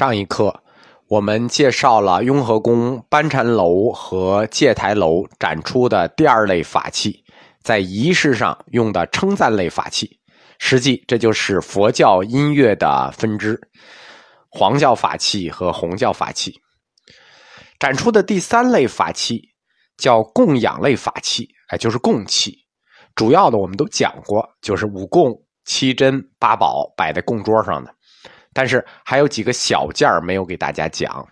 上一课，我们介绍了雍和宫班禅楼和戒台楼展出的第二类法器，在仪式上用的称赞类法器。实际这就是佛教音乐的分支，黄教法器和红教法器。展出的第三类法器叫供养类法器，哎，就是供器。主要的我们都讲过，就是五供、七珍、八宝摆在供桌上的。但是还有几个小件儿没有给大家讲，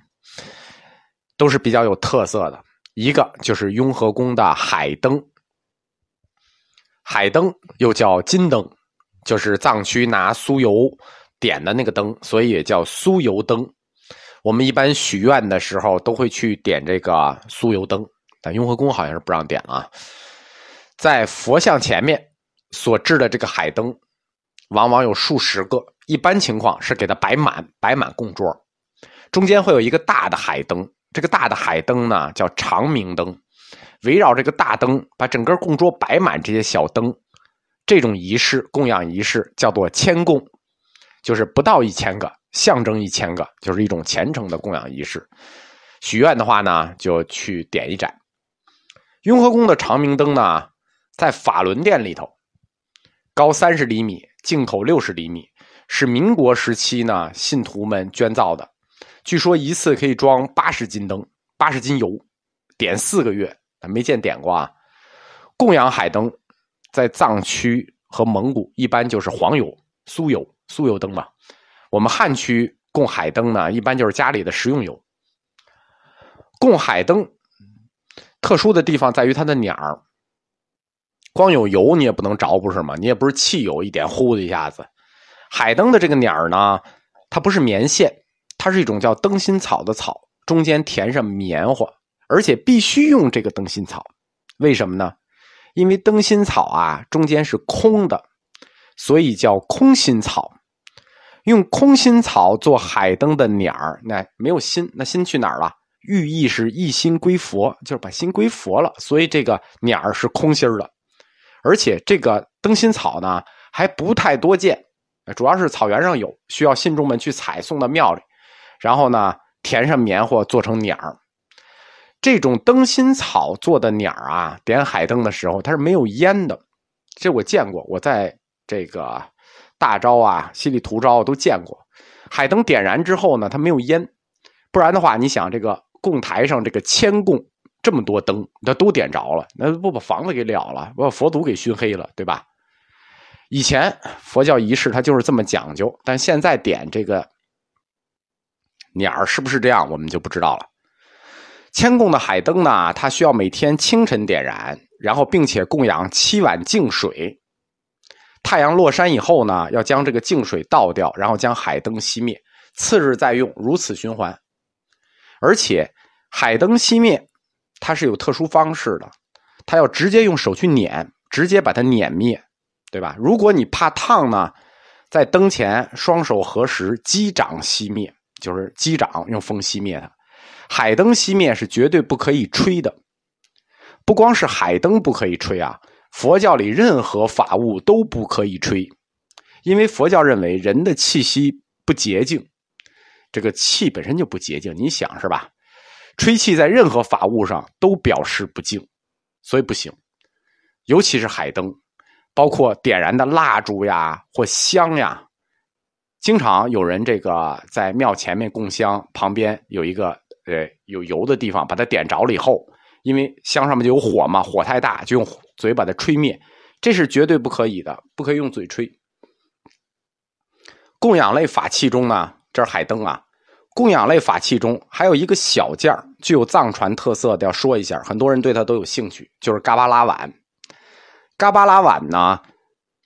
都是比较有特色的。一个就是雍和宫的海灯，海灯又叫金灯，就是藏区拿酥油点的那个灯，所以也叫酥油灯。我们一般许愿的时候都会去点这个酥油灯，但雍和宫好像是不让点了。在佛像前面所制的这个海灯，往往有数十个。一般情况是给它摆满，摆满供桌，中间会有一个大的海灯。这个大的海灯呢，叫长明灯，围绕这个大灯，把整个供桌摆满这些小灯。这种仪式供养仪式叫做千供，就是不到一千个，象征一千个，就是一种虔诚的供养仪式。许愿的话呢，就去点一盏。雍和宫的长明灯呢，在法轮殿里头，高三十厘米，径口六十厘米。是民国时期呢，信徒们捐造的。据说一次可以装八十斤灯，八十斤油，点四个月，没见点过啊。供养海灯，在藏区和蒙古一般就是黄油、酥油、酥油灯嘛。我们汉区供海灯呢，一般就是家里的食用油。供海灯，特殊的地方在于它的鸟儿，光有油你也不能着，不是吗？你也不是汽油，一点呼的一下子。海灯的这个鸟儿呢，它不是棉线，它是一种叫灯芯草的草，中间填上棉花，而且必须用这个灯芯草。为什么呢？因为灯芯草啊中间是空的，所以叫空心草。用空心草做海灯的鸟儿，那没有心，那心去哪儿了？寓意是一心归佛，就是把心归佛了。所以这个鸟儿是空心儿的，而且这个灯芯草呢还不太多见。主要是草原上有，需要信众们去采送到庙里，然后呢填上棉花做成鸟儿。这种灯芯草做的鸟儿啊，点海灯的时候它是没有烟的，这我见过，我在这个大昭啊、西里图昭都见过。海灯点燃之后呢，它没有烟，不然的话，你想这个供台上这个千供这么多灯，那都点着了，那不把房子给了了，把佛祖给熏黑了，对吧？以前佛教仪式它就是这么讲究，但现在点这个鸟是不是这样，我们就不知道了。千供的海灯呢，它需要每天清晨点燃，然后并且供养七碗净水。太阳落山以后呢，要将这个净水倒掉，然后将海灯熄灭，次日再用，如此循环。而且海灯熄灭，它是有特殊方式的，它要直接用手去捻，直接把它捻灭。对吧？如果你怕烫呢，在灯前双手合十，击掌熄灭，就是击掌用风熄灭它。海灯熄灭是绝对不可以吹的，不光是海灯不可以吹啊，佛教里任何法物都不可以吹，因为佛教认为人的气息不洁净，这个气本身就不洁净，你想是吧？吹气在任何法物上都表示不净，所以不行，尤其是海灯。包括点燃的蜡烛呀或香呀，经常有人这个在庙前面供香，旁边有一个呃有油的地方，把它点着了以后，因为香上面就有火嘛，火太大就用嘴把它吹灭，这是绝对不可以的，不可以用嘴吹。供养类法器中呢，这是海灯啊。供养类法器中还有一个小件具有藏传特色的，要说一下，很多人对它都有兴趣，就是嘎巴拉碗。嘎巴拉碗呢，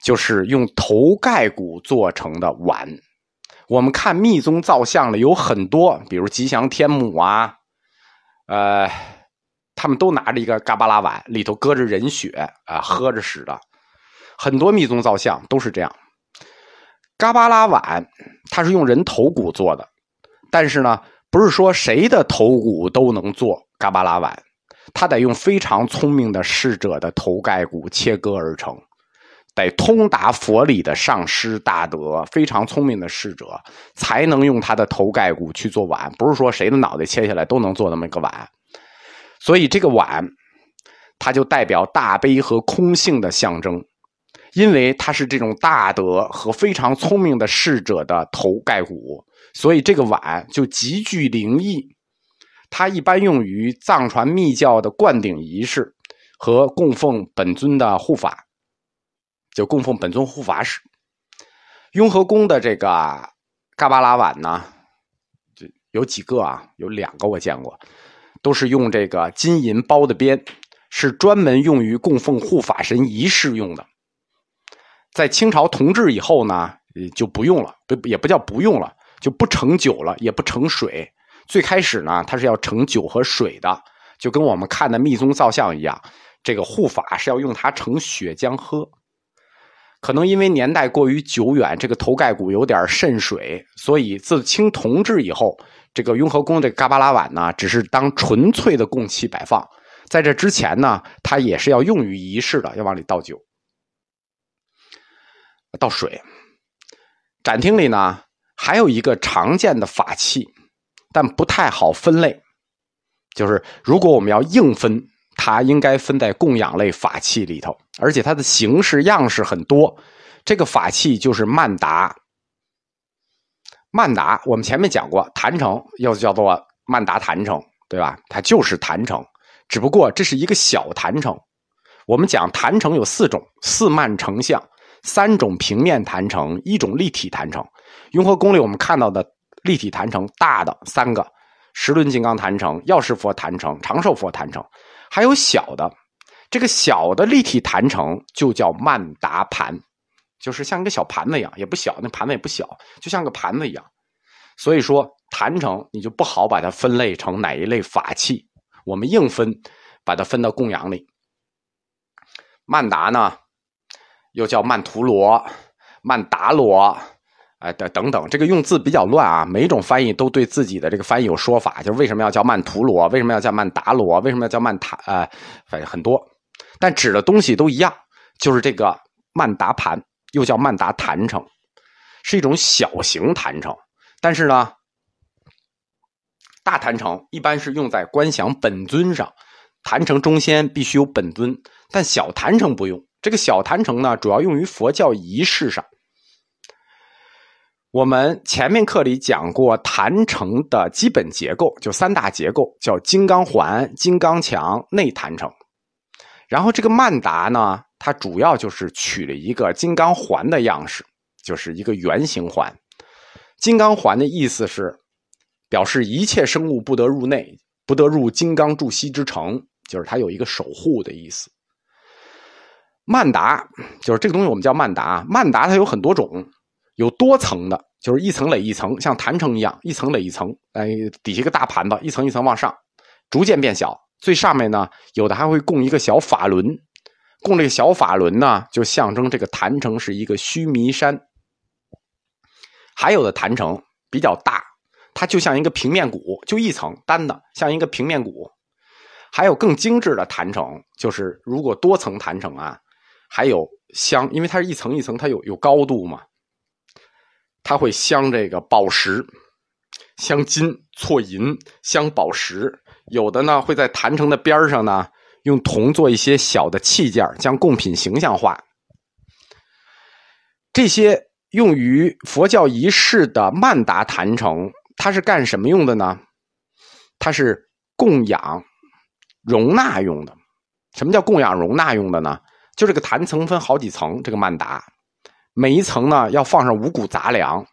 就是用头盖骨做成的碗。我们看密宗造像的有很多，比如吉祥天母啊，呃，他们都拿着一个嘎巴拉碗，里头搁着人血啊，喝着使的。很多密宗造像都是这样。嘎巴拉碗它是用人头骨做的，但是呢，不是说谁的头骨都能做嘎巴拉碗。他得用非常聪明的侍者的头盖骨切割而成，得通达佛理的上师大德，非常聪明的侍者，才能用他的头盖骨去做碗。不是说谁的脑袋切下来都能做那么一个碗。所以这个碗，它就代表大悲和空性的象征，因为它是这种大德和非常聪明的侍者的头盖骨，所以这个碗就极具灵异。它一般用于藏传密教的灌顶仪式和供奉本尊的护法。就供奉本尊护法使，雍和宫的这个嘎巴拉碗呢，就有几个啊，有两个我见过，都是用这个金银包的边，是专门用于供奉护法神仪式用的。在清朝同治以后呢，就不用了，不也不叫不用了，就不盛酒了，也不盛水。最开始呢，它是要盛酒和水的，就跟我们看的密宗造像一样，这个护法是要用它盛血浆喝。可能因为年代过于久远，这个头盖骨有点渗水，所以自清同治以后，这个雍和宫这嘎巴拉碗呢，只是当纯粹的供器摆放。在这之前呢，它也是要用于仪式的，要往里倒酒、倒水。展厅里呢，还有一个常见的法器，但不太好分类，就是如果我们要硬分。它应该分在供养类法器里头，而且它的形式样式很多。这个法器就是曼达。曼达，我们前面讲过，坛城又叫做曼达坛城，对吧？它就是坛城，只不过这是一个小坛城。我们讲坛城有四种：四曼成像，三种平面坛城，一种立体坛城。雍和宫里我们看到的立体坛城，大的三个：十轮金刚坛城、药师佛坛城、长寿佛坛城。还有小的，这个小的立体坛城就叫曼达盘，就是像一个小盘子一样，也不小，那盘子也不小，就像个盘子一样。所以说坛城你就不好把它分类成哪一类法器，我们硬分，把它分到供养里。曼达呢，又叫曼陀罗、曼达罗。哎，等等等，这个用字比较乱啊。每种翻译都对自己的这个翻译有说法，就是为什么要叫曼陀罗，为什么要叫曼达罗，为什么要叫曼塔？呃，反正很多，但指的东西都一样，就是这个曼达盘，又叫曼达坛城，是一种小型坛城。但是呢，大坛城一般是用在观想本尊上，坛城中间必须有本尊，但小坛城不用。这个小坛城呢，主要用于佛教仪式上。我们前面课里讲过坛城的基本结构，就三大结构，叫金刚环、金刚墙、内坛城。然后这个曼达呢，它主要就是取了一个金刚环的样式，就是一个圆形环。金刚环的意思是表示一切生物不得入内，不得入金刚住息之城，就是它有一个守护的意思。曼达就是这个东西，我们叫曼达。曼达它有很多种。有多层的，就是一层垒一层，像坛城一样，一层垒一层，哎，底下一个大盘子，一层一层往上，逐渐变小。最上面呢，有的还会供一个小法轮，供这个小法轮呢，就象征这个坛城是一个须弥山。还有的坛城比较大，它就像一个平面鼓，就一层单的，像一个平面鼓。还有更精致的坛城，就是如果多层坛城啊，还有香，因为它是一层一层，它有有高度嘛。它会镶这个宝石，镶金、错银、镶宝石，有的呢会在坛城的边上呢用铜做一些小的器件，将贡品形象化。这些用于佛教仪式的曼达坛城，它是干什么用的呢？它是供养、容纳用的。什么叫供养、容纳用的呢？就这个坛层分好几层，这个曼达。每一层呢，要放上五谷杂粮，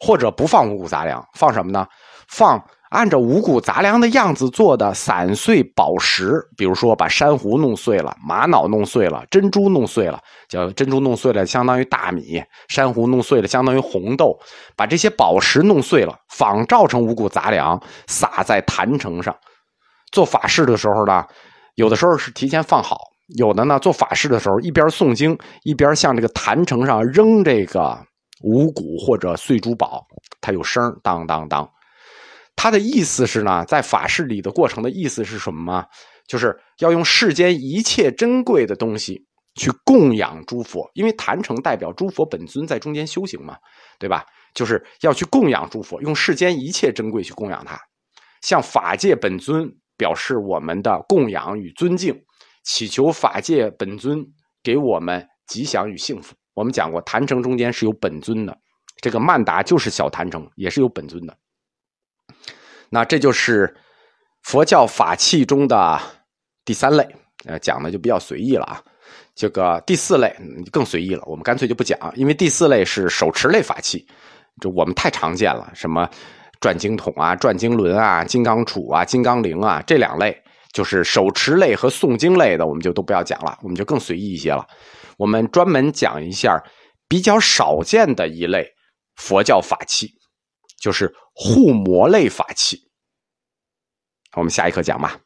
或者不放五谷杂粮，放什么呢？放按照五谷杂粮的样子做的散碎宝石，比如说把珊瑚弄碎了，玛瑙弄碎了，珍珠弄碎了，叫珍珠弄碎了相当于大米，珊瑚弄碎了相当于红豆，把这些宝石弄碎了，仿照成五谷杂粮，撒在坛城上。做法事的时候呢，有的时候是提前放好。有的呢，做法事的时候，一边诵经，一边向这个坛城上扔这个五谷或者碎珠宝，它有声当当当。它的意思是呢，在法事里的过程的意思是什么吗？就是要用世间一切珍贵的东西去供养诸佛，因为坛城代表诸佛本尊在中间修行嘛，对吧？就是要去供养诸佛，用世间一切珍贵去供养他，向法界本尊表示我们的供养与尊敬，祈求法界本尊给我们吉祥与幸福。我们讲过，坛城中间是有本尊的，这个曼达就是小坛城，也是有本尊的。那这就是佛教法器中的第三类，呃，讲的就比较随意了啊。这个第四类更随意了，我们干脆就不讲，因为第四类是手持类法器，就我们太常见了，什么转经筒啊、转经轮啊、金刚杵啊、金刚铃啊，这两类就是手持类和诵经类的，我们就都不要讲了，我们就更随意一些了。我们专门讲一下比较少见的一类佛教法器，就是护魔类法器。我们下一课讲吧。